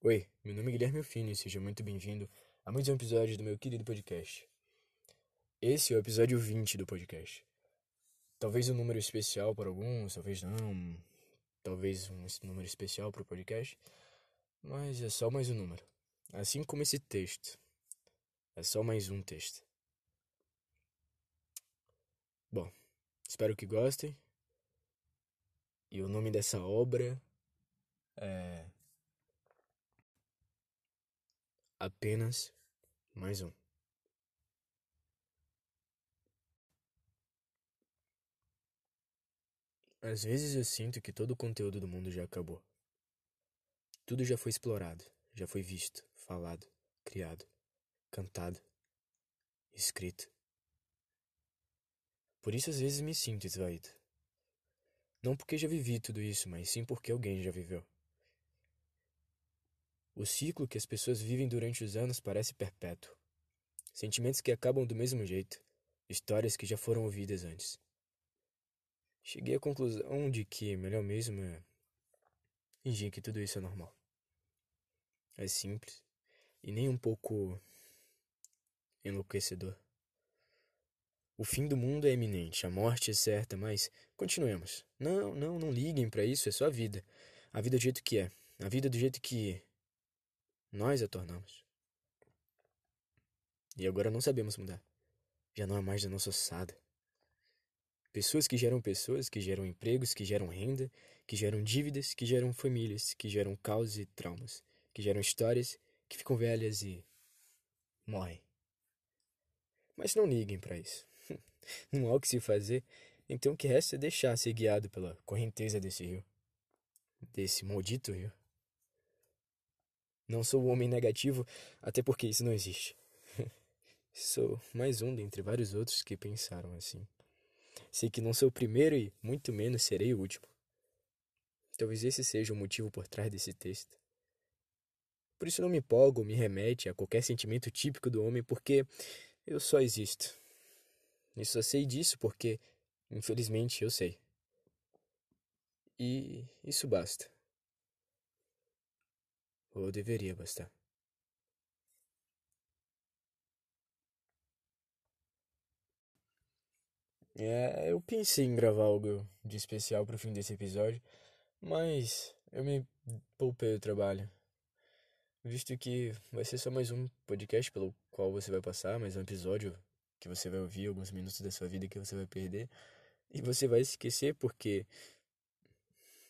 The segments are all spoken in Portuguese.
Oi, meu nome é Guilherme Alfini e seja muito bem-vindo a mais um episódio do meu querido podcast. Esse é o episódio 20 do podcast. Talvez um número especial para alguns, talvez não, talvez um número especial para o podcast, mas é só mais um número. Assim como esse texto. É só mais um texto. Bom, espero que gostem. E o nome dessa obra é apenas mais um. Às vezes eu sinto que todo o conteúdo do mundo já acabou. Tudo já foi explorado, já foi visto, falado, criado, cantado, escrito. Por isso às vezes me sinto esvaído. Não porque já vivi tudo isso, mas sim porque alguém já viveu. O ciclo que as pessoas vivem durante os anos parece perpétuo. Sentimentos que acabam do mesmo jeito, histórias que já foram ouvidas antes. Cheguei à conclusão de que melhor mesmo é fingir que tudo isso é normal. É simples e nem um pouco enlouquecedor. O fim do mundo é iminente, a morte é certa, mas continuemos. Não, não, não liguem para isso, é só a vida. A vida do jeito que é, a vida do jeito que nós a tornamos. E agora não sabemos mudar. Já não é mais da nossa ossada. Pessoas que geram pessoas, que geram empregos, que geram renda, que geram dívidas, que geram famílias, que geram caos e traumas, que geram histórias que ficam velhas e morrem. Mas não liguem para isso. não há o que se fazer, então o que resta é deixar ser guiado pela correnteza desse rio. Desse maldito rio. Não sou o homem negativo, até porque isso não existe. sou mais um dentre vários outros que pensaram assim. Sei que não sou o primeiro e muito menos serei o último. Talvez esse seja o motivo por trás desse texto. Por isso não me empolgo, me remete a qualquer sentimento típico do homem, porque eu só existo. E só sei disso porque, infelizmente, eu sei. E isso basta. Ou deveria bastar. É, eu pensei em gravar algo de especial pro fim desse episódio, mas eu me poupei o trabalho. Visto que vai ser só mais um podcast pelo qual você vai passar, mais um episódio que você vai ouvir, alguns minutos da sua vida que você vai perder. E você vai esquecer porque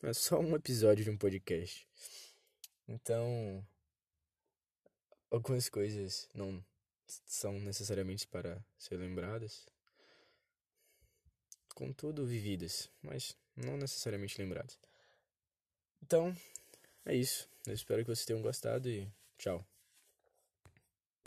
é só um episódio de um podcast. Então, algumas coisas não são necessariamente para ser lembradas, contudo vividas, mas não necessariamente lembradas. Então, é isso. Eu espero que vocês tenham gostado e tchau.